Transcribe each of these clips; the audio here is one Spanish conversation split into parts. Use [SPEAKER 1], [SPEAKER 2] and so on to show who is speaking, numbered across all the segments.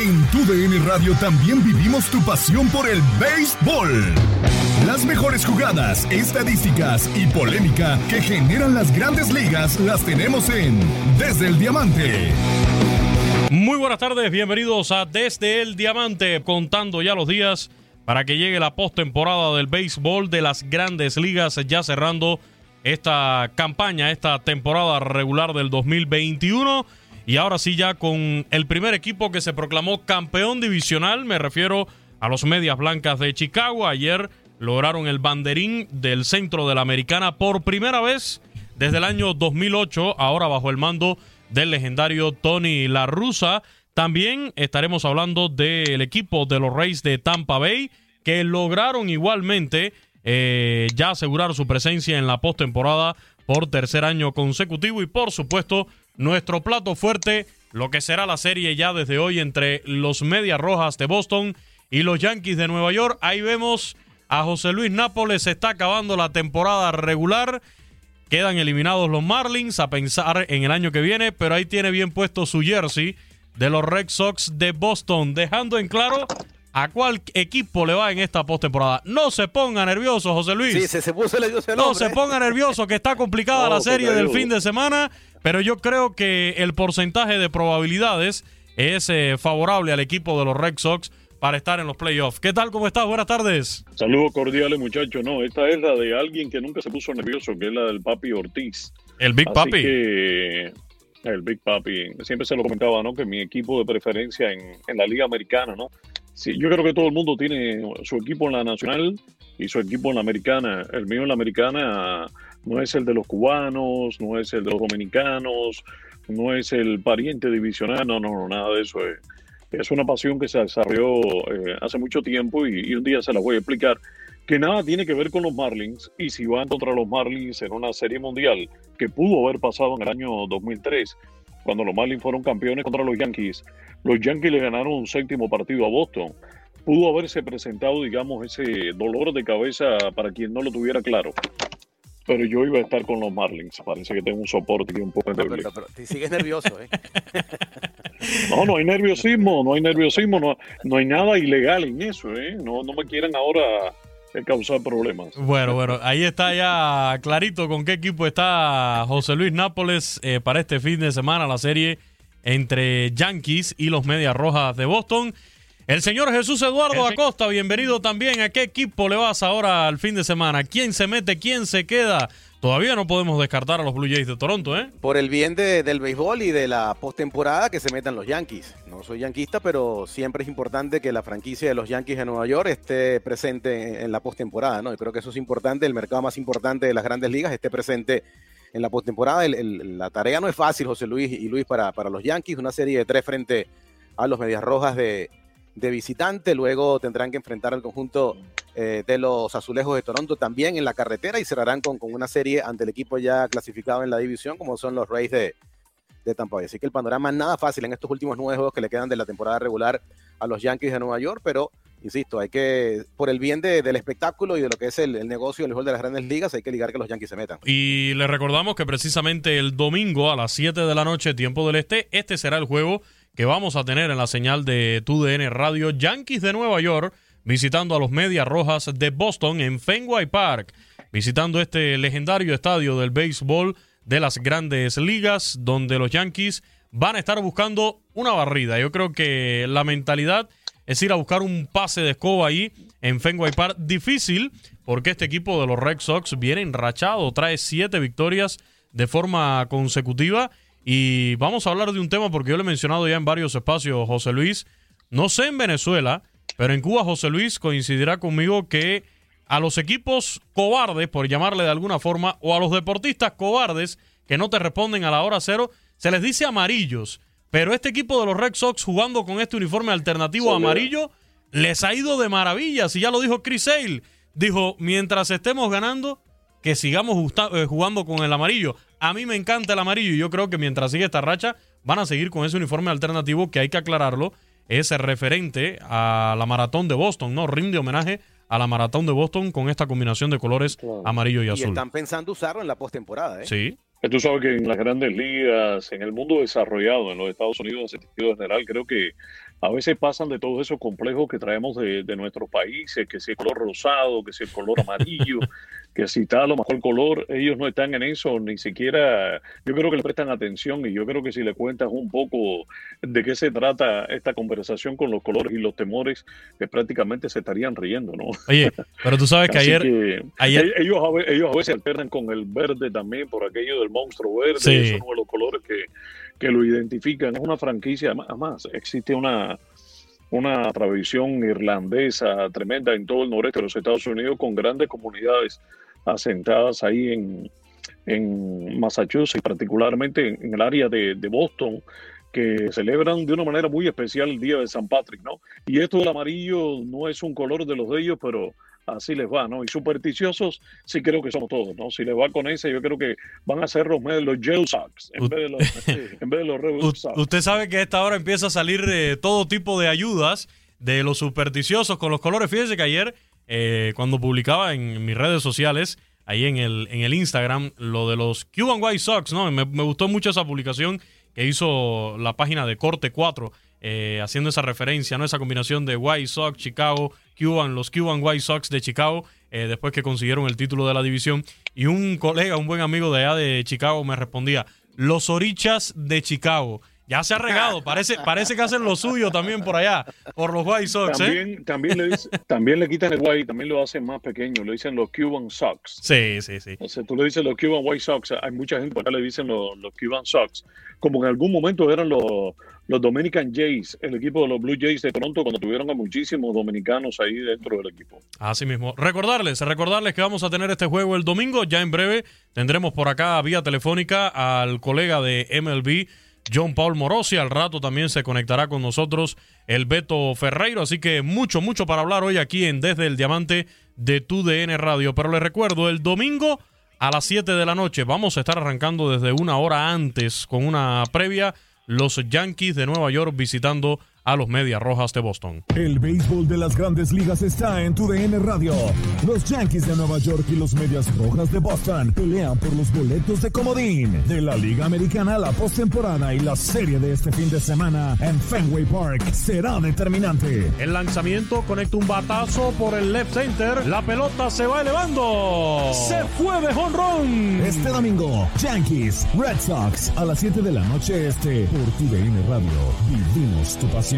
[SPEAKER 1] En tu DN Radio también vivimos tu pasión por el béisbol. Las mejores jugadas, estadísticas y polémica que generan las grandes ligas las tenemos en Desde el Diamante.
[SPEAKER 2] Muy buenas tardes, bienvenidos a Desde el Diamante, contando ya los días para que llegue la postemporada del béisbol de las grandes ligas, ya cerrando esta campaña, esta temporada regular del 2021. Y ahora sí ya con el primer equipo que se proclamó campeón divisional, me refiero a los Medias Blancas de Chicago. Ayer lograron el banderín del centro de la Americana por primera vez desde el año 2008, ahora bajo el mando del legendario Tony La Russa. También estaremos hablando del equipo de los Reyes de Tampa Bay, que lograron igualmente eh, ya asegurar su presencia en la postemporada por tercer año consecutivo y por supuesto nuestro plato fuerte, lo que será la serie ya desde hoy entre los Medias Rojas de Boston y los Yankees de Nueva York. Ahí vemos a José Luis Nápoles, se está acabando la temporada regular. Quedan eliminados los Marlins a pensar en el año que viene, pero ahí tiene bien puesto su jersey de los Red Sox de Boston, dejando en claro a cuál equipo le va en esta postemporada. No se ponga nervioso, José Luis.
[SPEAKER 3] Sí, se, puso nervioso
[SPEAKER 2] No se ponga nervioso, que está complicada la serie del fin de semana. Pero yo creo que el porcentaje de probabilidades es eh, favorable al equipo de los Red Sox para estar en los playoffs. ¿Qué tal? ¿Cómo estás? Buenas tardes.
[SPEAKER 4] Saludos cordiales, muchachos. No, esta es la de alguien que nunca se puso nervioso, que es la del Papi Ortiz.
[SPEAKER 2] El Big Papi.
[SPEAKER 4] el Big Papi. Siempre se lo comentaba, ¿no? Que mi equipo de preferencia en, en la Liga Americana, ¿no? Sí, yo creo que todo el mundo tiene su equipo en la nacional y su equipo en la americana. El mío en la americana no es el de los cubanos, no es el de los dominicanos, no es el pariente divisional, no, no, no nada de eso. Es, es una pasión que se desarrolló eh, hace mucho tiempo y, un día se la voy a explicar. Que nada tiene que ver con los Marlins y si van contra los Marlins en una serie mundial que pudo haber pasado en el año 2003, cuando los Marlins fueron campeones contra los Yankees. Los Yankees le ganaron un séptimo partido a Boston pudo haberse presentado, digamos, ese dolor de cabeza para quien no lo tuviera claro pero yo iba a estar con los Marlins. Parece que tengo un soporte y un poco
[SPEAKER 3] de pero, pero, te sigues nervioso, ¿eh?
[SPEAKER 4] no, no hay nerviosismo, no hay nerviosismo, no, no hay nada ilegal en eso, ¿eh? No, no me quieren ahora eh, causar problemas.
[SPEAKER 2] Bueno, bueno, ahí está ya clarito con qué equipo está José Luis Nápoles eh, para este fin de semana, la serie entre Yankees y los Medias Rojas de Boston. El señor Jesús Eduardo Acosta, bienvenido también. ¿A qué equipo le vas ahora al fin de semana? ¿Quién se mete? ¿Quién se queda? Todavía no podemos descartar a los Blue Jays de Toronto, ¿eh?
[SPEAKER 3] Por el bien del béisbol y de la postemporada que se metan los Yankees. No soy yanquista, pero siempre es importante que la franquicia de los Yankees de Nueva York esté presente en la postemporada, ¿no? Yo creo que eso es importante. El mercado más importante de las grandes ligas esté presente en la postemporada. La tarea no es fácil, José Luis y Luis, para, para los Yankees. Una serie de tres frente a los Medias Rojas de, de visitante, luego tendrán que enfrentar al conjunto eh, de los Azulejos de Toronto también en la carretera y cerrarán con, con, una serie ante el equipo ya clasificado en la división como son los Rays de, de Tampa Bay. Así que el panorama es nada fácil en estos últimos nueve juegos que le quedan de la temporada regular a los Yankees de Nueva York, pero insisto, hay que, por el bien del espectáculo y de lo que es el, negocio del de las grandes ligas, hay que ligar que los Yankees se metan.
[SPEAKER 2] Y le recordamos que precisamente el domingo a las 7 de la noche, tiempo del este, este será el juego que vamos a tener en la señal de TUDN Radio Yankees de Nueva York visitando a los Medias Rojas de Boston en Fenway Park, visitando este legendario estadio del béisbol de las grandes ligas, donde los Yankees van a estar buscando una barrida. Yo creo que la mentalidad es ir a buscar un pase de escoba ahí en Fenway Park. Difícil, porque este equipo de los Red Sox viene enrachado, trae siete victorias de forma consecutiva y vamos a hablar de un tema porque yo lo he mencionado ya en varios espacios, José Luis. No sé en Venezuela, pero en Cuba José Luis coincidirá conmigo que a los equipos cobardes, por llamarle de alguna forma, o a los deportistas cobardes que no te responden a la hora cero, se les dice amarillos. Pero este equipo de los Red Sox jugando con este uniforme alternativo amarillo les ha ido de maravilla. Si ya lo dijo Chris Sale, dijo, mientras estemos ganando, que sigamos eh, jugando con el amarillo. A mí me encanta el amarillo y yo creo que mientras sigue esta racha, van a seguir con ese uniforme alternativo que hay que aclararlo. Es referente a la maratón de Boston, ¿no? Rinde homenaje a la maratón de Boston con esta combinación de colores amarillo y azul. Y
[SPEAKER 3] están pensando usarlo en la postemporada, ¿eh?
[SPEAKER 2] Sí.
[SPEAKER 4] Tú sabes que en las grandes ligas, en el mundo desarrollado, en los Estados Unidos en sentido general, creo que a veces pasan de todos esos complejos que traemos de, de nuestros países, que si el color rosado, que si el color amarillo, que si está a lo mejor el color, ellos no están en eso, ni siquiera, yo creo que le prestan atención y yo creo que si le cuentas un poco de qué se trata esta conversación con los colores y los temores, que prácticamente se estarían riendo, ¿no?
[SPEAKER 2] Oye, pero tú sabes que ayer,
[SPEAKER 4] ayer... Ellos, a, ellos a veces alternan con el verde también por aquello del monstruo verde, sí. es uno de los colores que, que lo identifican, es una franquicia, además existe una una tradición irlandesa tremenda en todo el noreste de los Estados Unidos con grandes comunidades asentadas ahí en, en Massachusetts, particularmente en, el área de, de, Boston, que celebran de una manera muy especial el Día de San Patrick, ¿no? Y esto del amarillo no es un color de los de ellos, pero así les va, ¿no? Y supersticiosos sí creo que somos todos, ¿no? Si les va con ese, yo creo que van a ser los, los Gel Sox en, vez de los, en vez de los Red Sox.
[SPEAKER 2] Usted sabe que a esta hora empieza a salir eh, todo tipo de ayudas de los supersticiosos con los colores. Fíjese que ayer, eh, cuando publicaba en mis redes sociales, ahí en el, en el Instagram, lo de los Cuban White Sox, ¿no? Me, gustó mucho esa publicación que hizo la página de Corte 4 eh, haciendo esa referencia, ¿no? Esa combinación de White Sox, Chicago, Cuban, los Cuban White Sox de Chicago, eh, después que consiguieron el título de la división. Y un colega, un buen amigo de allá de Chicago me respondía, los Orichas de Chicago. Ya se ha regado, parece, parece que hacen lo suyo también por allá, por los White Sox.
[SPEAKER 4] ¿eh? También, también, le, también le quitan el White, también lo hacen más pequeño, le dicen los Cuban Sox.
[SPEAKER 2] Sí, sí, sí.
[SPEAKER 4] O sea, tú le dices los Cuban White Sox, hay mucha gente por acá le dicen los, los Cuban Sox, como en algún momento eran los, los Dominican Jays, el equipo de los Blue Jays de Toronto, cuando tuvieron a muchísimos dominicanos ahí dentro del equipo.
[SPEAKER 2] Así mismo. Recordarles, recordarles que vamos a tener este juego el domingo, ya en breve tendremos por acá vía telefónica al colega de MLB. John Paul Morosi. Al rato también se conectará con nosotros el Beto Ferreiro. Así que mucho, mucho para hablar hoy aquí en Desde el Diamante de tu DN Radio. Pero les recuerdo, el domingo a las 7 de la noche vamos a estar arrancando desde una hora antes con una previa. Los Yankees de Nueva York visitando a los Medias Rojas de Boston.
[SPEAKER 1] El béisbol de las grandes ligas está en tu DN Radio. Los Yankees de Nueva York y los Medias Rojas de Boston pelean por los boletos de comodín de la Liga Americana la postemporada y la serie de este fin de semana en Fenway Park será determinante.
[SPEAKER 2] El lanzamiento conecta un batazo por el left center. La pelota se va elevando. Se fue de jonrón.
[SPEAKER 1] Este domingo, Yankees, Red Sox a las 7 de la noche este por tu DN Radio. Vivimos tu pasión.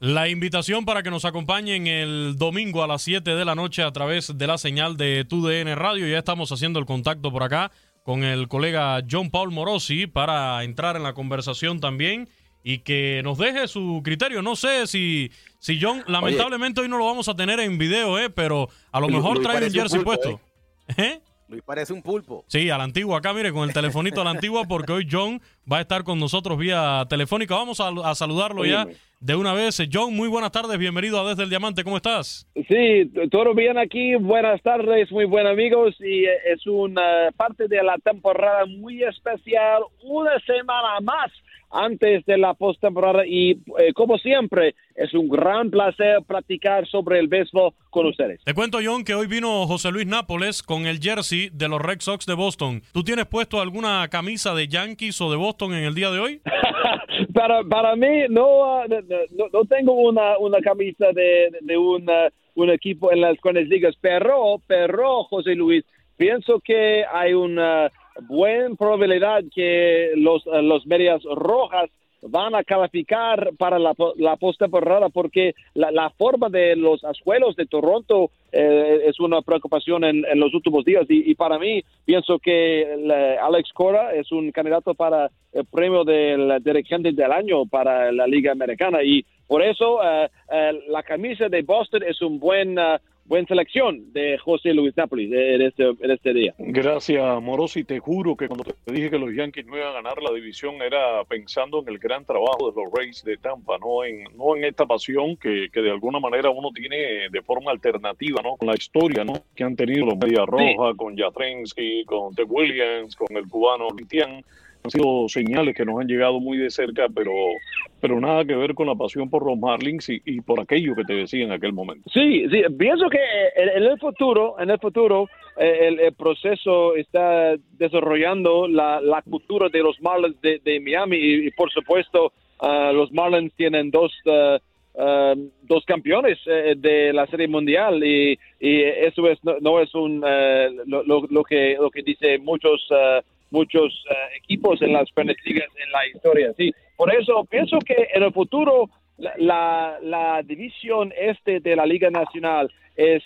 [SPEAKER 2] La invitación para que nos acompañen el domingo a las 7 de la noche a través de la señal de TUDN Radio. Ya estamos haciendo el contacto por acá con el colega John Paul Morosi para entrar en la conversación también y que nos deje su criterio. No sé si, si John, lamentablemente hoy no lo vamos a tener en video, eh, pero a lo mejor trae un jersey puesto.
[SPEAKER 3] ¿Eh? ¿Eh? Luis parece un pulpo.
[SPEAKER 2] Sí, a la antigua acá, mire, con el telefonito a la antigua, porque hoy John va a estar con nosotros vía telefónica. Vamos a, saludarlo ya de una vez. John, muy buenas tardes, bienvenido a Desde el Diamante, ¿cómo estás?
[SPEAKER 5] Sí, todo bien aquí, buenas tardes, muy buenos amigos, y eh, es una parte de la temporada muy especial, una semana más antes de la postemporada y eh, como siempre es un gran placer practicar sobre el béisbol con ustedes.
[SPEAKER 2] Te cuento John que hoy vino José Luis Nápoles con el jersey de los Red Sox de Boston. ¿Tú tienes puesto alguna camisa de Yankees o de Boston en el día de hoy?
[SPEAKER 5] para, para mí no, no, tengo una, una camisa de, de un, un equipo en las grandes ligas, pero, pero José Luis, pienso que hay una buena probabilidad que los, eh, los medias rojas van a calificar para la, la postemporada porque la, la, forma de los ascuelos de Toronto eh, es una preocupación en, en, los últimos días. Y, y para mí pienso que Alex Cora es un candidato para el premio del dirigente del año para la Liga Americana. Y por eso eh, la camisa de Boston es un buen buena selección de José Luis Napoli en este, en este día.
[SPEAKER 4] Gracias, Morosi. Te juro que cuando te dije que los Yankees no iban a ganar la división era pensando en el gran trabajo de los Rays de Tampa, no en, no en esta pasión que, que de alguna manera uno tiene de forma alternativa, ¿no? Con la historia, ¿no? Que han tenido los Media Roja, con Jatrensky, con Ted Williams, con el cubano Litian han sido señales que nos han llegado muy de cerca, pero, pero nada que ver con la pasión por los Marlins y, por aquello que te decía en aquel momento.
[SPEAKER 5] Sí, sí, pienso que en, el futuro, en el futuro, eh, el, proceso está desarrollando la, cultura de los Marlins de, Miami y, por supuesto ah, los Marlins tienen dos ah, dos campeones eh, de la Serie Mundial y, y eso es no, es un eh, lo, lo, que lo que dice muchos muchos eh, equipos en las grandes ligas en la historia. Sí, por eso pienso que en el futuro la, la, división este de la Liga Nacional es,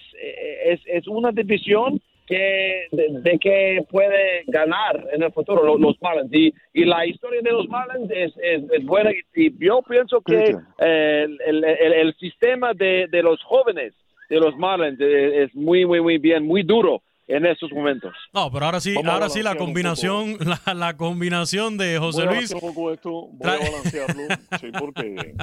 [SPEAKER 5] es, es una división que de, que puede ganar en el futuro los, Marlins. Y, y, la historia de los Marlins es, es, buena. Y, yo pienso que el, el, el, sistema de, de los jóvenes de los Marlins es muy muy muy bien muy duro en esos momentos.
[SPEAKER 2] No, pero ahora sí, ahora sí la combinación, la, la, combinación de José
[SPEAKER 4] voy
[SPEAKER 2] Luis.
[SPEAKER 4] A un poco esto, voy a balancearlo, sí, porque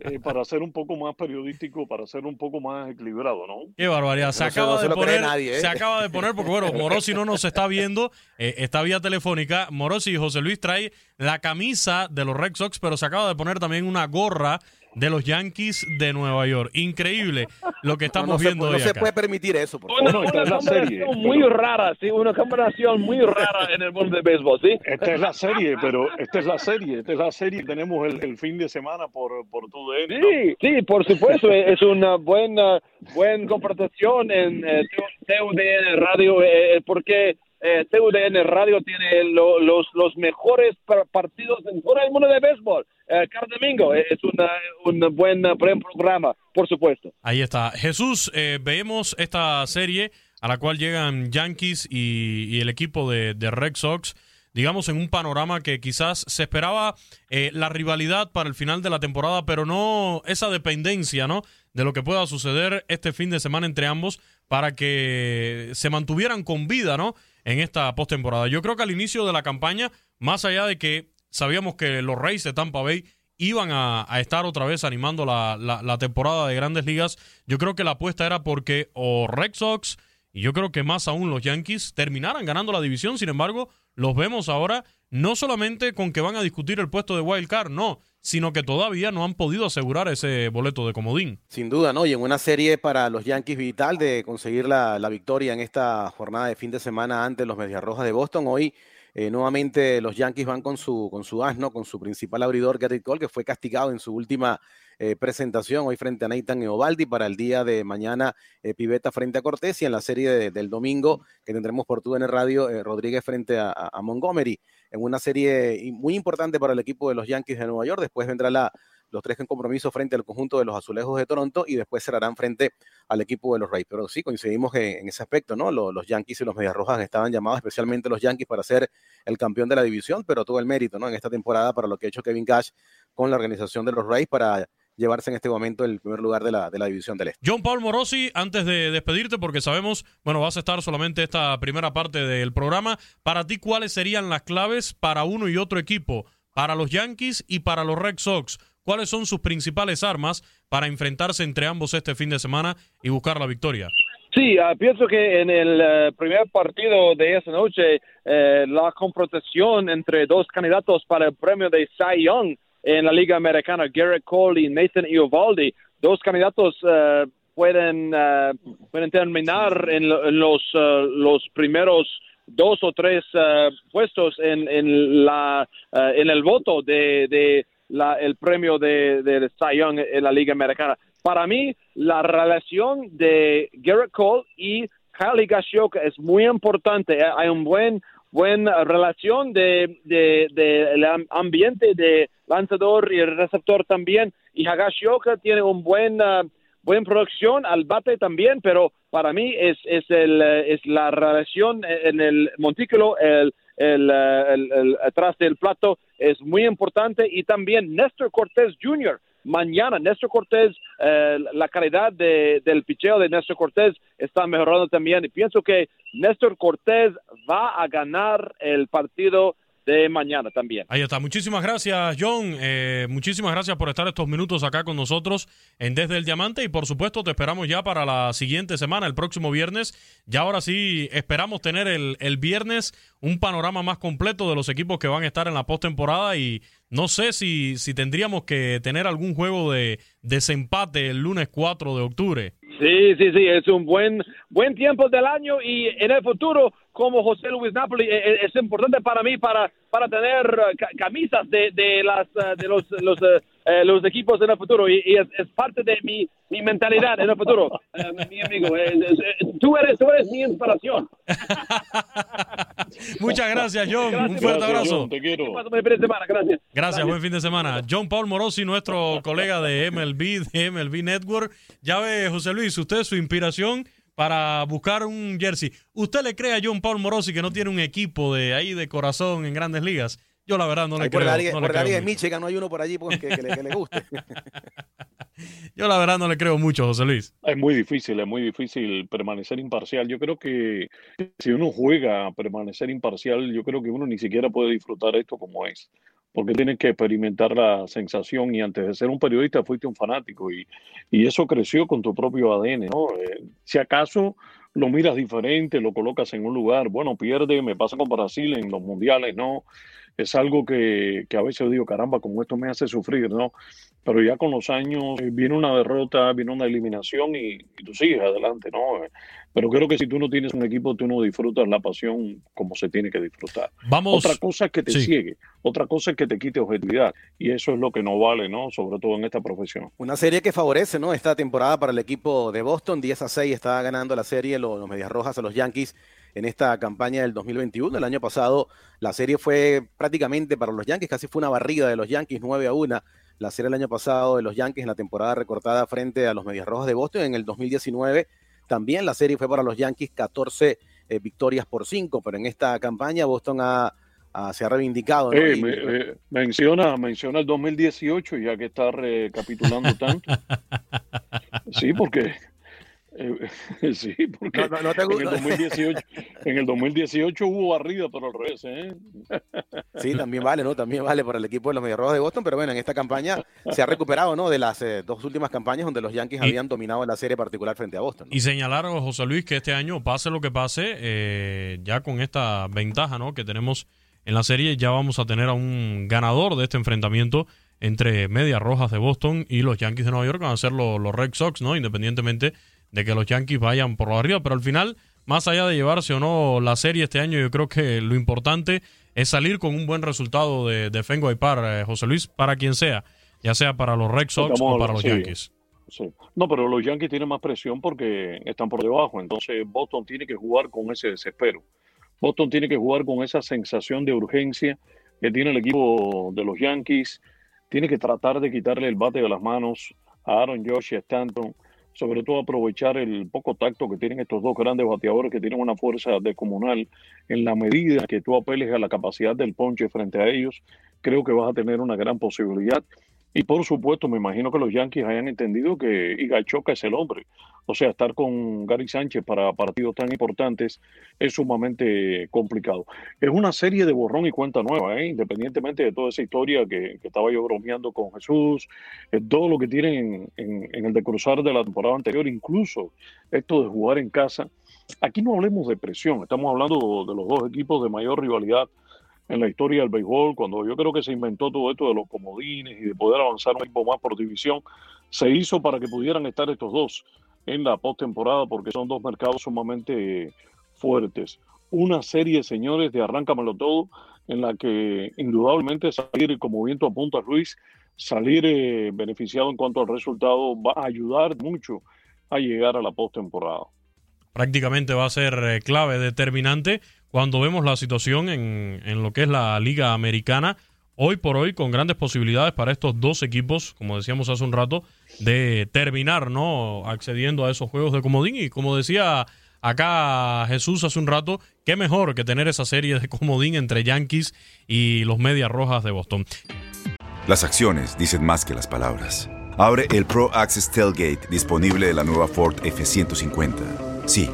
[SPEAKER 4] eh, para ser un poco más periodístico, para ser un poco más equilibrado, ¿no?
[SPEAKER 2] Qué barbaridad. Se acaba de poner, ¿eh? se acaba de poner, porque bueno, Morosi no nos está viendo, eh, está vía telefónica. Morosi y José Luis trae la camisa de los Red Sox, pero se acaba de poner también una gorra de los Yankees de Nueva York. Increíble lo que estamos viendo
[SPEAKER 3] hoy.
[SPEAKER 2] No
[SPEAKER 3] se puede permitir eso.
[SPEAKER 5] Por una, una combinación muy rara, sí, una combinación muy rara en el mundo del béisbol, sí.
[SPEAKER 4] Esta es la serie, pero esta es la serie, esta es la serie. Tenemos el, fin de semana por, por tu DN.
[SPEAKER 5] Sí, sí, por supuesto, es una buena, buena comparación en eh, TUDN Radio, eh, eh, porque eh, TUDN Radio tiene los, los mejores partidos en todo el mundo de béisbol. Eh, cada domingo eh, es una, un buen, programa, por supuesto.
[SPEAKER 2] Ahí está. Jesús, eh, vemos esta serie a la cual llegan Yankees y, el equipo de, de, Red Sox, digamos en un panorama que quizás se esperaba la rivalidad para el final de la temporada, pero no esa dependencia, ¿no? De lo que pueda suceder este fin de semana entre ambos para que se mantuvieran con vida, ¿no? En esta postemporada. Yo creo que al inicio de la campaña, más allá de que sabíamos que los Reyes de Tampa Bay iban a, estar otra vez animando la, la, temporada de grandes ligas. Yo creo que la apuesta era porque o Red Sox y yo creo que más aún los Yankees terminaran ganando la división. Sin embargo, los vemos ahora no solamente con que van a discutir el puesto de wild card, no, sino que todavía no han podido asegurar ese boleto de comodín.
[SPEAKER 3] Sin duda, ¿no? Y en una serie para los Yankees vital de conseguir la, la victoria en esta jornada de fin de semana ante los Medias Rojas de Boston. Hoy eh, nuevamente los Yankees van con su, con su asno, con su principal abridor, Gary Cole, que fue castigado en su última eh, presentación hoy frente a Nathan Eovaldi para el día de mañana eh, Piveta frente a Cortés y en la serie del domingo que tendremos por en el Radio Rodríguez frente a, Montgomery en una serie muy importante para el equipo de los Yankees de Nueva York. Después vendrá la, los tres en compromiso frente al conjunto de los azulejos de Toronto y después cerrarán frente al equipo de los Rays. Pero sí, coincidimos en, ese aspecto, ¿no? Los, Yankees y los Medias Rojas estaban llamados, especialmente los Yankees, para ser el campeón de la división, pero todo el mérito, ¿no? En esta temporada para lo que ha hecho Kevin Cash con la organización de los Rays para llevarse en este momento el primer lugar de la, de la división del Este.
[SPEAKER 2] John Paul Morosi, antes de despedirte, porque sabemos, bueno, vas a estar solamente esta primera parte del programa, para ti, ¿cuáles serían las claves para uno y otro equipo? Para los Yankees y para los Red Sox. ¿Cuáles son sus principales armas para enfrentarse entre ambos este fin de semana y buscar la victoria?
[SPEAKER 5] Sí, ah, pienso que en el eh, primer partido de esa noche, eh, la confrontación entre dos candidatos para el premio de Cy Young en la Liga Americana, Garrett Cole y Nathan Iovaldi, dos candidatos eh, pueden, pueden terminar en, los, los primeros dos o tres puestos en, en, la, en el voto de el premio de, de Cy Young en la Liga Americana. Para mí, la relación de Garrett Cole y Kyle Higashioka es muy importante. Hay un buen buena relación de, de, ambiente de lanzador y receptor también y Higashioka tiene un buen uh, buena producción al bate también pero para mí es es el es la relación en el montículo el el, uh, el, el, atrás del plato es muy importante y también Néstor Cortés Jr. mañana. Néstor Cortés, eh, la calidad de, del picheo de Néstor Cortés está mejorando también y pienso que Néstor Cortés va a ganar el partido de mañana también.
[SPEAKER 2] Ahí está. Muchísimas gracias, John. Eh, muchísimas gracias por estar estos minutos acá con nosotros en Desde el Diamante y por supuesto te esperamos ya para la siguiente semana, el próximo viernes. Ya ahora sí esperamos tener el, el viernes un panorama más completo de los equipos que van a estar en la postemporada y no sé si, si tendríamos que tener algún juego de desempate el lunes 4 de octubre.
[SPEAKER 5] Sí, sí, sí, es un buen buen tiempo del año y en el futuro como José Luis Napoli eh, eh, es importante para mí para para tener eh, camisas de, de las de los los, los equipos en el futuro y, es, es, parte de mi, mi mentalidad en el futuro. Mi amigo tú eres tú eres mi inspiración
[SPEAKER 2] muchas gracias John. Un fuerte abrazo.
[SPEAKER 5] Te quiero. Buen fin de semana gracias.
[SPEAKER 2] Gracias buen fin de semana. John Paul Morosi nuestro colega de MLB de MLB Network. Ya ve José Luis usted su inspiración para buscar un jersey. ¿Usted le cree a John Paul Morosi que no tiene un equipo de ahí de corazón en grandes ligas? Yo la verdad no le creo.
[SPEAKER 3] La
[SPEAKER 2] no
[SPEAKER 3] por la Liga de Michigan no hay uno por allí pues, que, le, que le guste.
[SPEAKER 2] Yo la verdad no le creo mucho, José Luis.
[SPEAKER 4] Es muy difícil, es muy difícil permanecer imparcial. Yo creo que si uno juega a permanecer imparcial, yo creo que uno ni siquiera puede disfrutar esto como es porque tienes que experimentar la sensación y antes de ser un periodista fuiste un fanático y, y eso creció con tu propio ADN, ¿no? Eh, si acaso lo miras diferente, lo colocas en un lugar, bueno, pierde, me pasa con Brasil en los mundiales, ¿no? Es algo que, que a veces digo, caramba, como esto me hace sufrir, ¿no? Pero ya con los años eh, viene una derrota, viene una eliminación y, y tú sigues adelante, ¿no? Pero creo que si tú no tienes un equipo, tú no disfrutas la pasión como se tiene que disfrutar.
[SPEAKER 2] Vamos.
[SPEAKER 4] Otra cosa es que te
[SPEAKER 2] Sí.
[SPEAKER 4] ciegue, otra cosa es que te quite objetividad. Y eso es lo que no vale, ¿no? Sobre todo en esta profesión.
[SPEAKER 3] Una serie que favorece, ¿no? Esta temporada para el equipo de Boston, 10 a 6 está ganando la serie los, los Medias Rojas a los Yankees en esta campaña del 2021. El año pasado la serie fue prácticamente para los Yankees, casi fue una barrida de los Yankees 9 a 1. La serie el año pasado de los Yankees en la temporada recortada frente a los Medias Rojas de Boston en el 2019. También la serie fue para los Yankees 14 eh, victorias por 5, pero en esta campaña Boston ha, ha- se ha reivindicado. ¿no?
[SPEAKER 4] Eh,
[SPEAKER 3] Y-
[SPEAKER 4] me- eh, menciona, menciona el 2018, ya que está recapitulando tanto. Sí, porque. Eh, sí, porque
[SPEAKER 3] No, no, no te
[SPEAKER 4] en, el
[SPEAKER 3] gusta.
[SPEAKER 4] 2018, en el 2018 hubo barrida, pero al revés, ¿eh?
[SPEAKER 3] Sí, también vale, ¿no? También vale para el equipo de los Medias Rojas de Boston, pero bueno, en esta campaña se ha recuperado, ¿no? De las eh, dos últimas campañas donde los Yankees
[SPEAKER 2] Y-
[SPEAKER 3] habían dominado la serie particular frente a Boston. ¿no?
[SPEAKER 2] Y señalar a José Luis que este año, pase lo que pase, eh, ya con esta ventaja ¿no? que tenemos en la serie, ya vamos a tener a un ganador de este enfrentamiento entre Medias Rojas de Boston y los Yankees de Nueva York, que van a ser los, los Red Sox, ¿no? Independientemente de que los Yankees vayan por arriba, pero al final, más allá de llevarse o no la serie este año, yo creo que lo importante es salir con un buen resultado de, de Fenway Park, eh, José Luis, para quien sea, ya sea para los Red Sox
[SPEAKER 4] Estamos
[SPEAKER 2] o para los
[SPEAKER 4] sí.
[SPEAKER 2] Yankees.
[SPEAKER 4] Sí. No, pero los Yankees tienen más presión porque están por debajo. Entonces Boston tiene que jugar con ese desespero. Boston tiene que jugar con esa sensación de urgencia que tiene el equipo de los Yankees. Tiene que tratar de quitarle el bate de las manos a Aaron Josh y a Stanton. Sobre todo aprovechar el poco tacto que tienen estos dos grandes bateadores que tienen una fuerza descomunal. En la medida que tú apeles a la capacidad del ponche frente a ellos, creo que vas a tener una gran posibilidad. Y por supuesto, me imagino que los Yankees hayan entendido que Iga Choca es el hombre. O sea, estar con Gary Sánchez para partidos tan importantes es sumamente complicado. Es una serie de borrón y cuenta nueva, ¿eh? independientemente de toda esa historia que, que estaba yo bromeando con Jesús, eh, todo lo que tienen en, en- el de cruzar de la temporada anterior, incluso esto de jugar en casa. Aquí no hablemos de presión, estamos hablando de los dos equipos de mayor rivalidad en la historia del béisbol, cuando yo creo que se inventó todo esto de los comodines y de poder avanzar un equipo más por división, se hizo para que pudieran estar estos dos en la postemporada, porque son dos mercados sumamente fuertes. Una serie, señores, de arráncamelo todo, en la que indudablemente salir como viento apunta Luis, salir eh, beneficiado en cuanto al resultado va a ayudar mucho a llegar a la postemporada.
[SPEAKER 2] Prácticamente va a ser eh, clave, determinante, cuando vemos la situación en, en lo que es la Liga Americana, hoy por hoy, con grandes posibilidades para estos dos equipos, como decíamos hace un rato, de terminar, ¿no? Accediendo a esos juegos de comodín. Y como decía acá Jesús hace un rato, qué mejor que tener esa serie de comodín entre Yankees y los Medias Rojas de Boston.
[SPEAKER 6] Las acciones dicen más que las palabras. Abre el Pro Access Tailgate disponible de la nueva Ford F-150. Sí,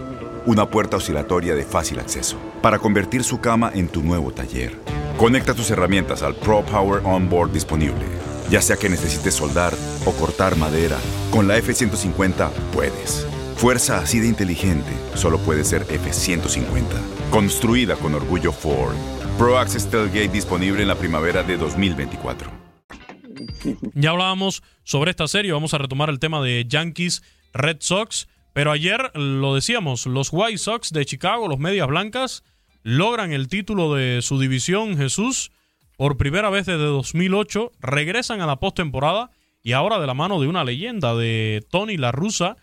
[SPEAKER 6] una puerta oscilatoria de fácil acceso para convertir su cama en tu nuevo taller. Conecta tus herramientas al Pro Power Onboard disponible. Ya sea que necesites soldar o cortar madera, con la F-150 puedes. Fuerza así de inteligente solo puede ser F-150. Construida con orgullo Ford. Pro Access Tailgate disponible en la primavera de 2024.
[SPEAKER 2] Ya hablábamos sobre esta serie, vamos a retomar el tema de Yankees Red Sox, pero ayer lo decíamos, los White Sox de Chicago, los Medias Blancas, logran el título de su división Jesús por primera vez desde 2008, regresan a la postemporada y ahora de la mano de una leyenda de Tony La Russa,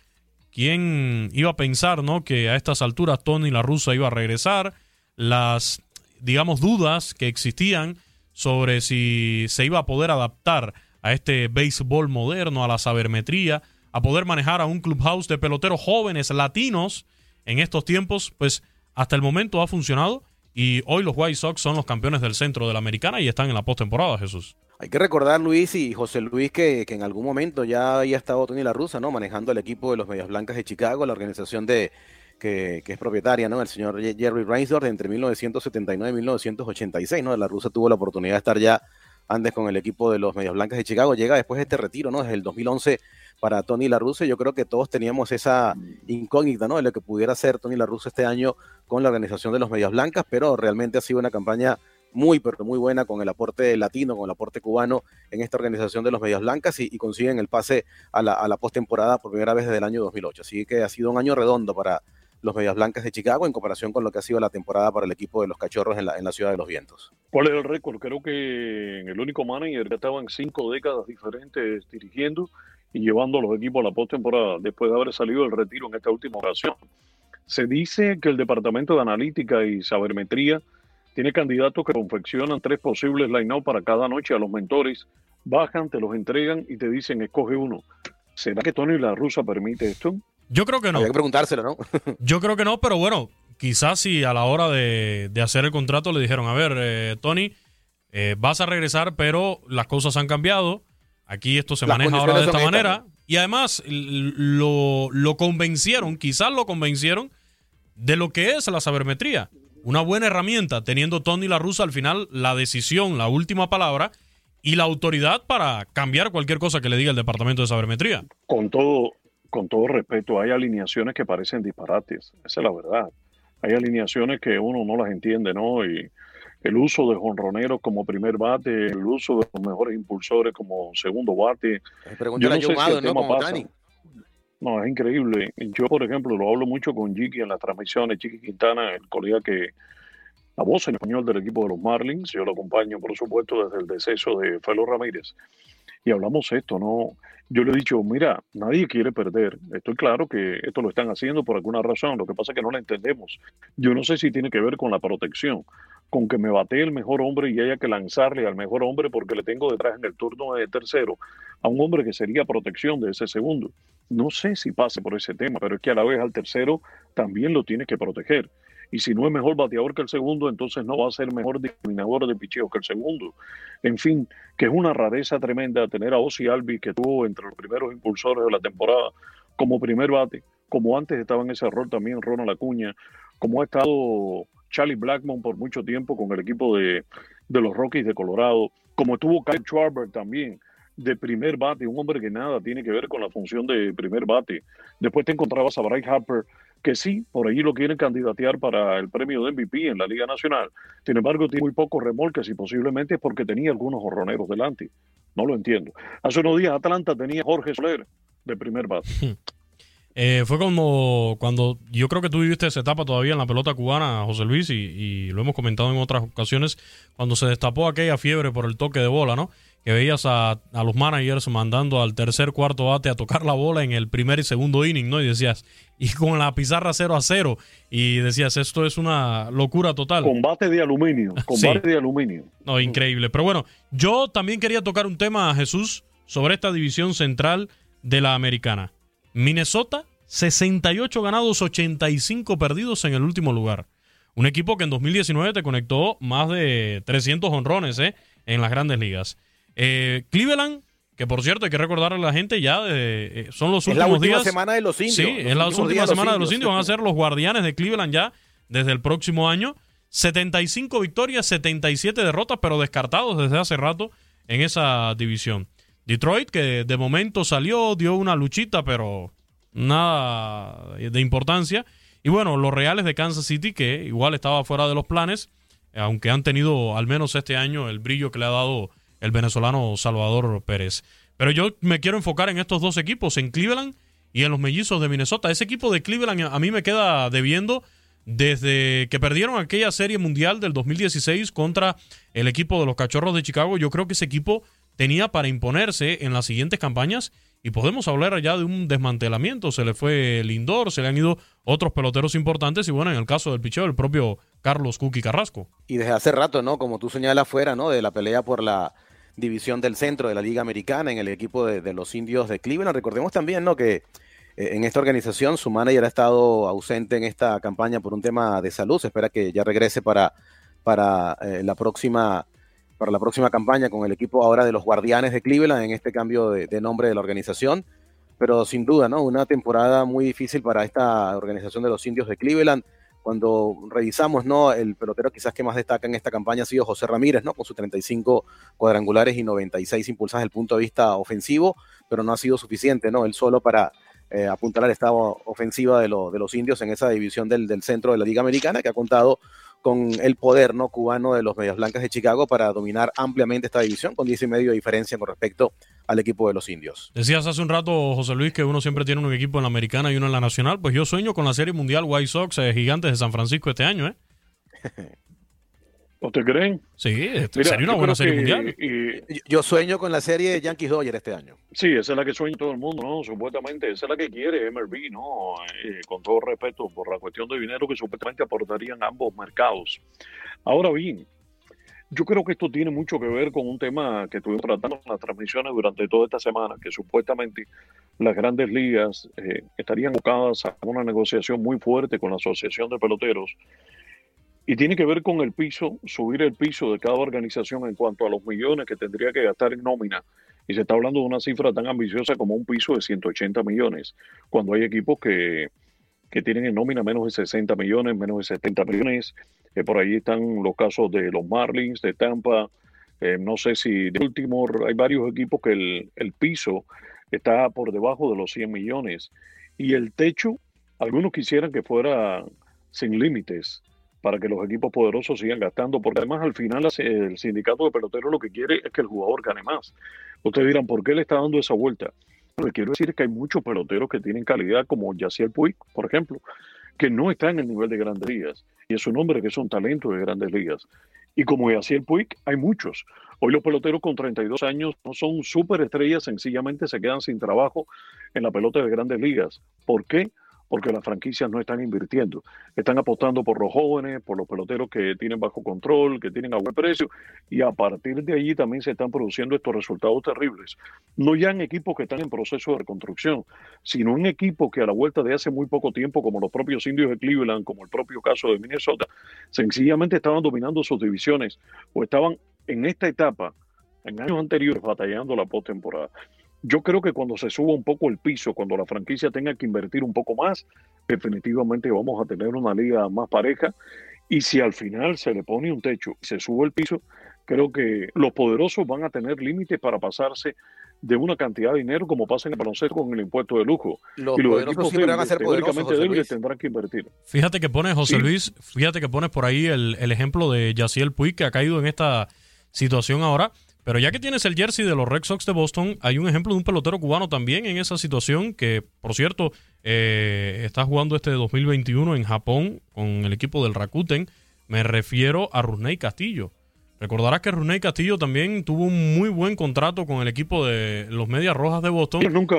[SPEAKER 2] quien iba a pensar, ¿no? que a estas alturas Tony La Russa iba a regresar, las digamos dudas que existían sobre si se iba a poder adaptar a este béisbol moderno, a la sabermetría, a poder manejar a un clubhouse de peloteros jóvenes latinos en estos tiempos, pues hasta el momento ha funcionado y hoy los White Sox son los campeones del centro de la americana y están en la postemporada, Jesús.
[SPEAKER 3] Hay que recordar, Luis y José Luis, que, en algún momento ya había estado Tony La Russa, ¿no? Manejando el equipo de los Medias Blancas de Chicago, la organización de que, es propietaria, ¿no? El señor Jerry Reinsdorf entre 1979 y 1986, ¿no? La Russa tuvo la oportunidad de estar ya antes con el equipo de los Medias Blancas de Chicago. Llega después de este retiro, ¿no? Desde el 2011 para Tony La Russa. Yo creo que todos teníamos esa incógnita, ¿no? De lo que pudiera hacer Tony La Russa este año con la organización de los Medias Blancas, pero realmente ha sido una campaña muy, pero muy buena con el aporte latino, con el aporte cubano en esta organización de los Medias Blancas y, consiguen el pase a la, a la postemporada por primera vez desde el año 2008. Así que ha sido un año redondo para los Medias Blancas de Chicago en comparación con lo que ha sido la temporada para el equipo de los Cachorros en la, en la Ciudad de los Vientos.
[SPEAKER 4] ¿Cuál es el récord? Creo que el único manager que estaba en cinco décadas diferentes dirigiendo y llevando a los equipos a la postemporada después de haber salido del retiro en esta última ocasión. Se dice que el Departamento de Analítica y Sabermetría tiene candidatos que confeccionan tres posibles line-up para cada noche a los mentores, bajan, te los entregan y te dicen escoge uno. ¿Será que Tony La Rusa permite esto?
[SPEAKER 2] Yo creo que no.
[SPEAKER 3] Hay que preguntárselo, ¿no?
[SPEAKER 2] Yo creo que no, pero bueno, quizás si a la hora de, hacer el contrato le dijeron, a ver, eh, Tony, eh, vas a regresar, pero las cosas han cambiado. Aquí esto se maneja ahora de esta manera. Y además lo, lo convencieron, quizás lo convencieron de lo que es la sabermetría. Una buena herramienta, teniendo Tony La Rusa al final la decisión, la última palabra y la autoridad para cambiar cualquier cosa que le diga el Departamento de Sabermetría.
[SPEAKER 4] Con todo, con todo respeto, hay alineaciones que parecen disparates, esa es la verdad. Hay alineaciones que uno no las entiende, ¿no? Y el uso de jonroneros como primer bate, el uso de los mejores impulsores como segundo bate.
[SPEAKER 3] Yo no sé si el ¿no? pasa.
[SPEAKER 4] No, es increíble. Yo, por ejemplo, lo hablo mucho con Jiki en las transmisiones, Chiqui Quintana, el colega que la voz en español del equipo de los Marlins, yo lo acompaño, por supuesto, desde el deceso de Felo Ramírez. Y hablamos esto, ¿no? yo le he dicho, mira, nadie quiere perder. Estoy claro que esto lo están haciendo por alguna razón, lo que pasa es que no lo entendemos. Yo no sé si tiene que ver con la protección, con que me bate el mejor hombre y haya que lanzarle al mejor hombre porque le tengo detrás en el turno de tercero a un hombre que sería protección de ese segundo. No sé si pase por ese tema, pero es que a la vez al tercero también lo tiene que proteger y si no es mejor bateador que el segundo, entonces no va a ser mejor discriminador de picheo que el segundo. En fin, que es una rareza tremenda tener a Ozzy Albi, que estuvo entre los primeros impulsores de la temporada, como primer bate, como antes estaba en ese rol también Ronald Acuña, como ha estado Charlie Blackmon por mucho tiempo con el equipo de, de los Rockies de Colorado, como tuvo Kyle Schwarber también de primer bate, un hombre que nada tiene que ver con la función de primer bate. Después te encontrabas a Bryce Harper, que sí, por allí lo quieren candidatear para el premio de MVP en la Liga Nacional. Sin embargo, tiene muy pocos remolques y posiblemente es porque tenía algunos horroneros delante. No lo entiendo. Hace unos días Atlanta tenía Jorge Soler de primer bate.
[SPEAKER 2] Eh, fue como cuando yo creo que tú viviste esa etapa todavía en la pelota cubana, José Luis, y, y, lo hemos comentado en otras ocasiones, cuando se destapó aquella fiebre por el toque de bola, ¿no? que veías a, los managers mandando al tercer, cuarto bate a tocar la bola en el primer y segundo inning, ¿no? Y decías, y con la pizarra 0 a 0, y decías, esto es una locura total.
[SPEAKER 4] Combate de aluminio, combate de aluminio.
[SPEAKER 2] No, increíble. Pero bueno, yo también quería tocar un tema, Jesús, sobre esta división central de la americana. Minnesota, 68 ganados, 85 perdidos en el último lugar. Un equipo que en 2019 te conectó más de 300 honrones ¿eh? en las grandes ligas. Eh, Cleveland, que por cierto hay que recordarle a la gente ya, de, son los
[SPEAKER 3] es
[SPEAKER 2] últimos
[SPEAKER 3] la última
[SPEAKER 2] días.
[SPEAKER 3] semana de los indios.
[SPEAKER 2] Sí, es la última semana de los indios. Van a ser los guardianes de Cleveland ya desde el próximo año. 75 victorias, 77 derrotas, pero descartados desde hace rato en esa división. Detroit, que de momento salió, dio una luchita, pero nada de importancia. Y bueno, los Reales de Kansas City, que igual estaba fuera de los planes, aunque han tenido al menos este año el brillo que le ha dado el venezolano Salvador Pérez. Pero yo me quiero enfocar en estos dos equipos, en Cleveland y en los mellizos de Minnesota. Ese equipo de Cleveland a mí me queda debiendo desde que perdieron aquella serie mundial del 2016 contra el equipo de los Cachorros de Chicago. Yo creo que ese equipo tenía para imponerse en las siguientes campañas y podemos hablar ya de un desmantelamiento. Se le fue Lindor, se le han ido otros peloteros importantes y bueno, en el caso del picheo, el propio Carlos Cookie Carrasco.
[SPEAKER 3] Y desde hace rato, ¿no? Como tú señalas fuera, ¿no? De la pelea por la división del centro de la Liga Americana en el equipo de, de los indios de Cleveland. Recordemos también, ¿no? Que eh, en esta organización su manager ha estado ausente en esta campaña por un tema de salud. Se espera que ya regrese para, para eh, la próxima para la próxima campaña con el equipo ahora de los Guardianes de Cleveland en este cambio de, de, nombre de la organización. Pero sin duda, ¿no? Una temporada muy difícil para esta organización de los indios de Cleveland. Cuando revisamos, ¿no? El pelotero quizás que más destaca en esta campaña ha sido José Ramírez, ¿no? Con sus 35 cuadrangulares y 96 impulsadas desde el punto de vista ofensivo, pero no ha sido suficiente, ¿no? Él solo para eh, apuntar al estado ofensiva de, lo, de, los indios en esa división del, del, centro de la Liga Americana, que ha contado con el poder no cubano de los Medias Blancas de Chicago para dominar ampliamente esta división, con 10 y medio de diferencia con respecto al equipo de los indios.
[SPEAKER 2] Decías hace un rato, José Luis, que uno siempre tiene un equipo en la americana y uno en la nacional. Pues yo sueño con la Serie Mundial White Sox eh, Gigantes de San Francisco este año, ¿eh?
[SPEAKER 4] ¿Ustedes creen?
[SPEAKER 2] Sí, Mira, sería una buena serie que, mundial.
[SPEAKER 3] Y, yo sueño con la serie Yankees Dodgers este año.
[SPEAKER 4] Sí, esa es la que sueña todo el mundo, ¿no? Supuestamente, esa es la que quiere MLB, ¿no? Eh, con todo respeto por la cuestión de dinero que supuestamente aportarían ambos mercados. Ahora bien, yo creo que esto tiene mucho que ver con un tema que estuvimos tratando en las transmisiones durante toda esta semana, que supuestamente las grandes ligas eh, estarían buscadas a una negociación muy fuerte con la Asociación de Peloteros y tiene que ver con el piso, subir el piso de cada organización en cuanto a los millones que tendría que gastar en nómina. Y se está hablando de una cifra tan ambiciosa como un piso de 180 millones, cuando hay equipos que, que tienen en nómina menos de 60 millones, menos de 70 millones. Eh, por ahí están los casos de los Marlins, de Tampa. Eh, no sé si de último hay varios equipos que el, el piso está por debajo de los 100 millones. Y el techo, algunos quisieran que fuera sin límites para que los equipos poderosos sigan gastando, porque además al final el sindicato de peloteros lo que quiere es que el jugador gane más. Ustedes dirán, ¿por qué le está dando esa vuelta? Lo que quiero decir es que hay muchos peloteros que tienen calidad, como Yaciel Puig, por ejemplo, que no están en el nivel de grandes ligas. Y es un hombre que es un talento de grandes ligas. Y como Yaciel Puig, hay muchos. Hoy los peloteros con 32 años no son superestrellas, sencillamente se quedan sin trabajo en la pelota de grandes ligas. ¿Por qué? Porque las franquicias no están invirtiendo. Están apostando por los jóvenes, por los peloteros que tienen bajo control, que tienen a buen precio, y a partir de allí también se están produciendo estos resultados terribles. No ya en equipos que están en proceso de reconstrucción, sino en equipos que a la vuelta de hace muy poco tiempo, como los propios indios de Cleveland, como el propio caso de Minnesota, sencillamente estaban dominando sus divisiones o estaban en esta etapa, en años anteriores, batallando la postemporada. Yo creo que cuando se suba un poco el piso, cuando la franquicia tenga que invertir un poco más, definitivamente vamos a tener una liga más pareja. Y si al final se le pone un techo y se sube el piso, creo que los poderosos van a tener límites para pasarse de una cantidad de dinero como pasa en el baloncesto con el impuesto de lujo.
[SPEAKER 3] Los y los equipos
[SPEAKER 4] débiles,
[SPEAKER 3] van a ser poderosos,
[SPEAKER 4] débiles tendrán que invertir.
[SPEAKER 2] Fíjate que pones, José
[SPEAKER 4] Sí.
[SPEAKER 2] Luis, fíjate que pones por ahí el, el ejemplo de Yaciel Puig, que ha caído en esta situación ahora. Pero ya que tienes el jersey de los Red Sox de Boston, hay un ejemplo de un pelotero cubano también en esa situación que, por cierto, eh, está jugando este 2021 en Japón con el equipo del Rakuten. Me refiero a Rusney Castillo. Recordarás que Rusney Castillo también tuvo un muy buen contrato con el equipo de los Medias Rojas de Boston,
[SPEAKER 4] Ellos nunca,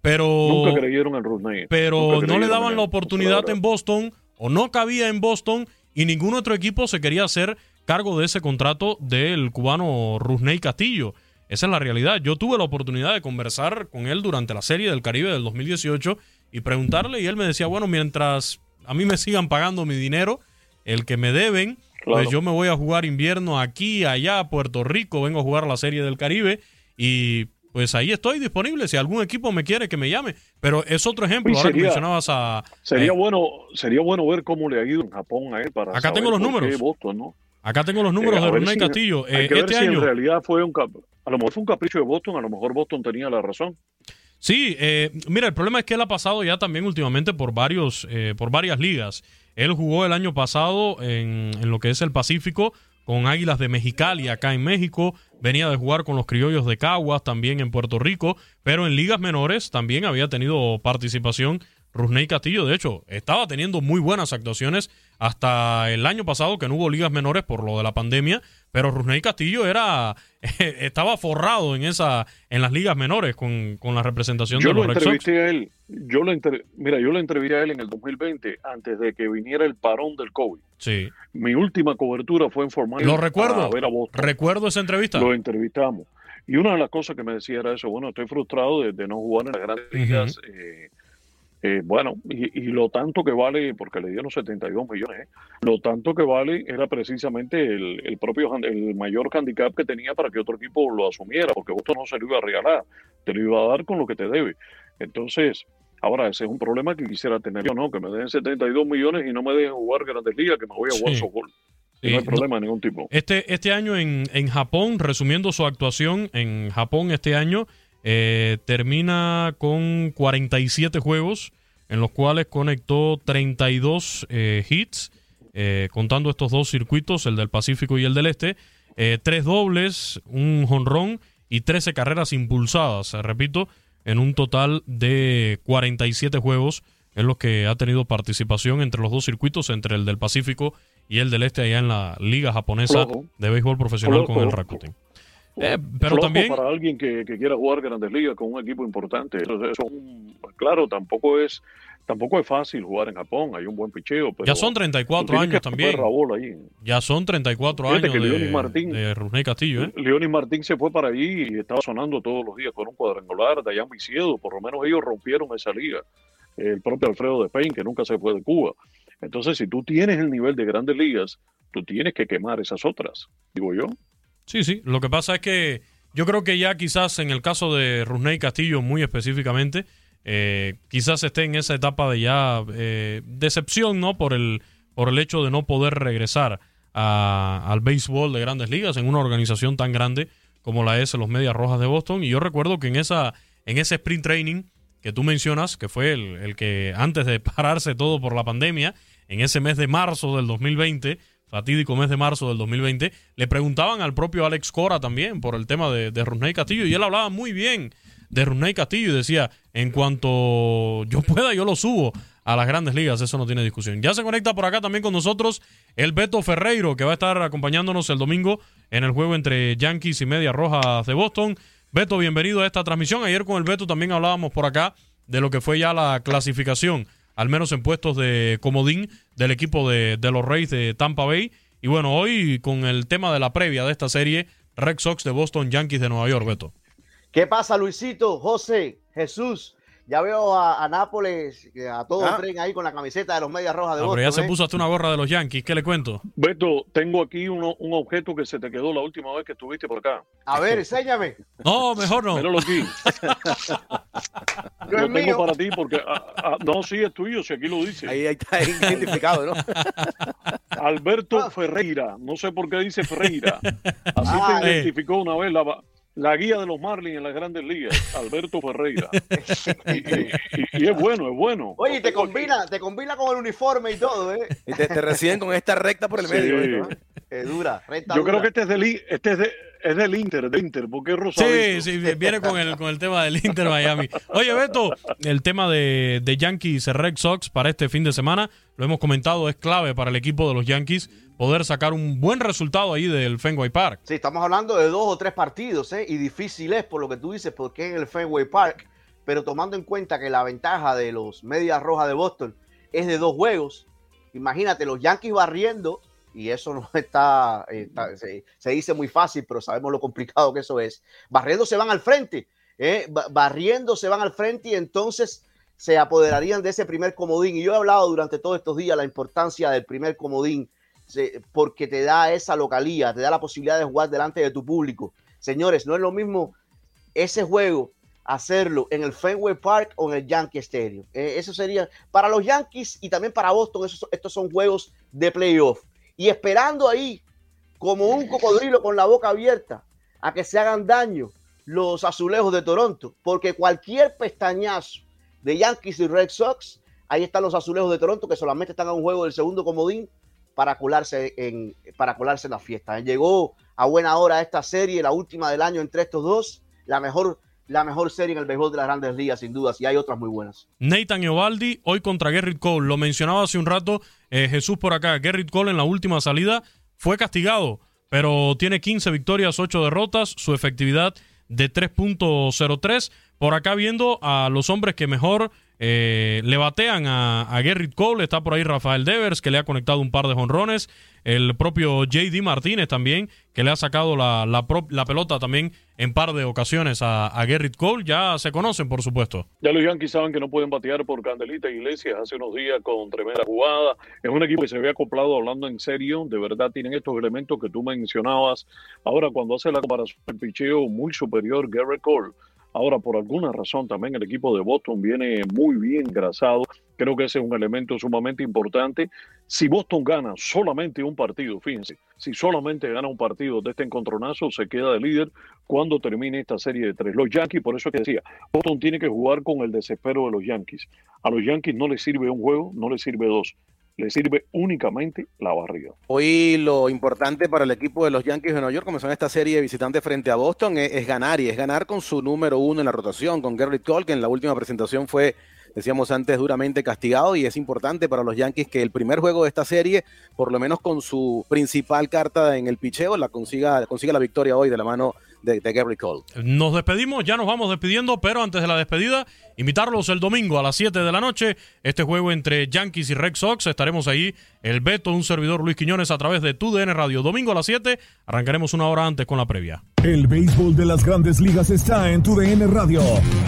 [SPEAKER 2] pero
[SPEAKER 4] nunca creyeron en Rusney.
[SPEAKER 2] pero no le daban la oportunidad en Boston o no cabía en Boston y ningún otro equipo se quería hacer cargo de ese contrato del cubano Rusney Castillo. Esa es la realidad. Yo tuve la oportunidad de conversar con él durante la Serie del Caribe del 2018 y preguntarle y él me decía, bueno, mientras a mí me sigan pagando mi dinero, el que me deben, pues yo me voy a jugar invierno aquí, allá, a Puerto Rico, vengo a jugar la Serie del Caribe y pues ahí estoy disponible. Si algún equipo me quiere, que me llame. Pero es otro ejemplo. Ahora que mencionabas a.
[SPEAKER 4] Sería, eh, bueno, sería bueno ver cómo le ha ido en Japón a él para.
[SPEAKER 2] Acá tengo los números. Acá tengo los números de René Castillo.
[SPEAKER 4] Hay que este año. en realidad fue un. A lo mejor fue un capricho de Boston, a lo mejor Boston tenía la razón.
[SPEAKER 2] Sí, eh, mira, el problema es que él ha pasado ya también últimamente por varios, eh, por varias ligas. Él jugó el año pasado en, en, lo que es el Pacífico con Águilas de Mexicali acá en México, venía de jugar con los Criollos de Caguas también en Puerto Rico, pero en ligas menores también había tenido participación Rusney Castillo. De hecho, estaba teniendo muy buenas actuaciones hasta el año pasado que no hubo ligas menores por lo de la pandemia, pero Rusney Castillo era estaba forrado en esa en las ligas menores con, la representación
[SPEAKER 4] de
[SPEAKER 2] los
[SPEAKER 4] Red Sox. A él, yo lo mira, yo lo entrevisté a él en el 2020 antes de que viniera el parón del COVID.
[SPEAKER 2] Sí.
[SPEAKER 4] Mi última cobertura fue en formal.
[SPEAKER 2] Lo recuerdo. Recuerdo esa entrevista.
[SPEAKER 4] Lo entrevistamos. Y una de las cosas que me decía era eso, bueno, estoy frustrado de, no jugar en las grandes ligas. eh, eh, bueno, y, lo tanto que vale, porque le dieron 72 millones, ¿eh? lo tanto que vale era precisamente el, propio, el mayor handicap que tenía para que otro equipo lo asumiera, porque esto no se lo iba a regalar, te lo iba a dar con lo que te debe. Entonces, ahora ese es un problema que quisiera tener yo, ¿no? Que me den 72 millones y no me dejen jugar Grandes Ligas, que me voy a jugar softball. no hay problema de ningún tipo.
[SPEAKER 2] Este, este año en, en Japón, resumiendo su actuación en Japón este año, eh, termina con 47 juegos en los cuales conectó 32 eh, hits, eh, contando estos dos circuitos, el del Pacífico y el del Este, tres dobles, un jonrón y 13 carreras impulsadas, repito, en un total de 47 juegos en los que ha tenido participación entre los dos circuitos, entre el del Pacífico y el del Este, allá en la Liga Japonesa de Béisbol Profesional con el Rakuten.
[SPEAKER 4] Eh, pero también para alguien que, quiera jugar Grandes Ligas con un equipo importante, eso, claro, tampoco es tampoco es fácil jugar en Japón, hay un buen picheo. Pero
[SPEAKER 2] ya son 34 años también. Ya son 34 años de, Martín, de Castillo. ¿eh?
[SPEAKER 4] Leonis Martín se fue para allí y estaba sonando todos los días con un cuadrangular, de allá Viciedo, por lo menos ellos rompieron esa liga. El propio Alfredo de Pein, que nunca se fue de Cuba. Entonces, si tú tienes el nivel de grandes ligas, tú tienes que quemar esas otras, digo yo.
[SPEAKER 2] Sí, sí. Lo que pasa es que yo creo que ya quizás en el caso de Rusney Castillo, muy específicamente, eh, quizás esté en esa etapa de ya eh, decepción, ¿no? Por el, por el hecho de no poder regresar al béisbol de grandes ligas en una organización tan grande como la es los Medias Rojas de Boston. Y yo recuerdo que en, esa, en ese sprint training que tú mencionas, que fue el, el que antes de pararse todo por la pandemia, en ese mes de marzo del 2020, fatídico mes de marzo del 2020, le preguntaban al propio Alex Cora también por el tema de, de Castillo y él hablaba muy bien de Rusney Castillo y decía, en cuanto yo pueda, yo lo subo a las grandes ligas, eso no tiene discusión. Ya se conecta por acá también con nosotros el Beto Ferreiro, que va a estar acompañándonos el domingo en el juego entre Yankees y Media Roja de Boston. Beto, bienvenido a esta transmisión. Ayer con el Beto también hablábamos por acá de lo que fue ya la clasificación al menos en puestos de comodín del equipo de, los Reyes de Tampa Bay. Y bueno, hoy con el tema de la previa de esta serie, Red Sox de Boston, Yankees de Nueva York, Beto.
[SPEAKER 7] ¿Qué pasa, Luisito, José, Jesús? Ya veo a, Nápoles, a todo el ah. tren ahí con la camiseta de los Medias Rojas de Boston.
[SPEAKER 2] Pero ya se ¿eh? puso hasta una gorra de los Yankees. ¿Qué le cuento?
[SPEAKER 4] Beto, tengo aquí un objeto que se te quedó la última vez que estuviste por acá.
[SPEAKER 7] A ver, enséñame.
[SPEAKER 2] No, mejor no.
[SPEAKER 4] Míralo aquí. lo tengo para ti porque. Ah, ah, no, sí, es tuyo, si aquí lo dice.
[SPEAKER 7] Ahí, está identificado, ¿no?
[SPEAKER 4] Alberto Ferreira. No sé por qué dice Ferreira. Así te identificó una vez la la guía de los Marlins en las grandes ligas, Alberto Ferreira. y, es bueno, es bueno.
[SPEAKER 7] Oye, te combina, te combina con el uniforme y todo, ¿eh?
[SPEAKER 3] Y te, reciben con esta recta por el medio.
[SPEAKER 7] ¿eh? Es dura, recta
[SPEAKER 4] Yo creo que este es del, este es, es del Inter, de Inter, porque es rosado.
[SPEAKER 2] Sí, sí, viene con el, con el tema del Inter Miami. Oye, Beto, el tema de, de Yankees Red Sox para este fin de semana, lo hemos comentado, es clave para el equipo de los Yankees poder sacar un buen resultado ahí del Fenway Park.
[SPEAKER 7] Sí, estamos hablando de dos o tres partidos, ¿eh? Y difícil es por lo que tú dices, porque en el Fenway Park, pero tomando en cuenta que la ventaja de los Medias Rojas de Boston es de dos juegos, imagínate los Yankees barriendo, y eso no está, eh, se, dice muy fácil, pero sabemos lo complicado que eso es. Barriendo se van al frente, ¿eh? barriendo se van al frente y entonces se apoderarían de ese primer comodín. Y yo he hablado durante todos estos días la importancia del primer comodín porque te da esa localía, te da la posibilidad de jugar delante de tu público. Señores, no es lo mismo ese juego hacerlo en el Fenway Park o en el Yankee Stadium. Eh, eso sería para los Yankees y también para Boston. estos son juegos de playoff. Y esperando ahí, como un cocodrilo con la boca abierta, a que se hagan daño los azulejos de Toronto. Porque cualquier pestañazo de Yankees y Red Sox, ahí están los azulejos de Toronto que solamente están a un juego del segundo comodín para colarse en, para colarse en la fiesta. Llegó a buena hora esta serie, la última del año entre estos dos, la mejor la mejor serie en el béisbol de las grandes ligas, sin duda, y hay otras muy buenas.
[SPEAKER 2] Nathan Eovaldi, hoy contra Gerrit Cole. Lo mencionaba hace un rato eh, Jesús por acá. Gerrit Cole en la última salida fue castigado, pero tiene 15 victorias, 8 derrotas, su efectividad de 3.03. Por acá viendo a los hombres que mejor eh, le batean a, a Gerrit Cole, está por ahí Rafael Devers, que le ha conectado un par de jonrones el propio JD Martínez también, que le ha sacado la, pelota también en par de ocasiones a, a, Gerrit Cole, ya se conocen, por supuesto.
[SPEAKER 4] Ya los Yankees saben que no pueden batear por Candelita Iglesias hace unos días con tremenda jugada. Es un equipo que se había acoplado hablando en serio, de verdad tienen estos elementos que tú mencionabas. Ahora, cuando hace la comparación del picheo muy superior, Gerrit Cole Ahora, por alguna razón, también el equipo de Boston viene muy bien grasado. Creo que ese es un elemento sumamente importante. Si Boston gana solamente un partido, fíjense, si solamente gana un partido de este encontronazo, se queda de líder cuando termine esta serie de tres. Los Yankees, por eso es que decía, Boston tiene que jugar con el desespero de los Yankees. A los Yankees no les sirve un juego, no les sirve dos le sirve únicamente la barriga.
[SPEAKER 3] Hoy lo importante para el equipo de los Yankees de Nueva York, como son esta serie de visitantes frente a Boston, es, ganar y es ganar con su número uno en la rotación, con Garrett Cole, que en la última presentación fue, decíamos antes, duramente castigado y es importante para los Yankees que el primer juego de esta serie, por lo menos con su principal carta en el picheo, la consiga, consiga la victoria hoy de la mano de, Gary Cole.
[SPEAKER 2] Nos despedimos, ya nos vamos despidiendo, pero antes de la despedida, invitarlos el domingo a las 7 de la noche. Este juego entre Yankees y Red Sox. Estaremos ahí, el Beto, un servidor Luis Quiñones a través de TUDN Radio. Domingo a las 7, arrancaremos una hora antes con la previa.
[SPEAKER 1] El béisbol de las grandes ligas está en TUDN Radio.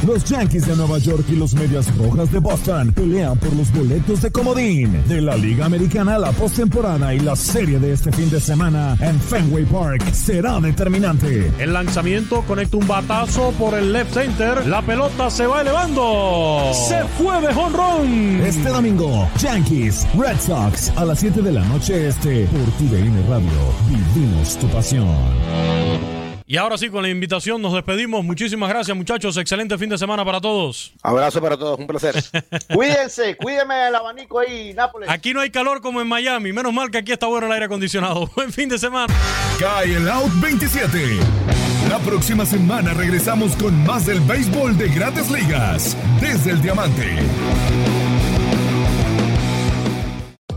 [SPEAKER 1] Los Yankees de Nueva York y los Medias Rojas de Boston pelean por los boletos de comodín de la Liga Americana, la postemporada y la serie de este fin de semana en Fenway Park será determinante.
[SPEAKER 2] El lanzamiento conecta un batazo por el left center. La pelota se va elevando. Se fue de jonrón.
[SPEAKER 1] Este domingo, Yankees, Red Sox a las 7 de la noche este por TUDN Radio. Vivimos tu pasión.
[SPEAKER 2] Y ahora sí, con la invitación nos despedimos. Muchísimas gracias, muchachos. Excelente fin de semana para todos.
[SPEAKER 3] Abrazo para todos, un placer.
[SPEAKER 7] Cuídense, cuídenme el abanico ahí, Nápoles.
[SPEAKER 2] Aquí no hay calor como en Miami. Menos mal que aquí está bueno el aire acondicionado. Buen fin de semana.
[SPEAKER 1] Cae el Out 27. La próxima semana regresamos con más del béisbol de grandes ligas. Desde el Diamante.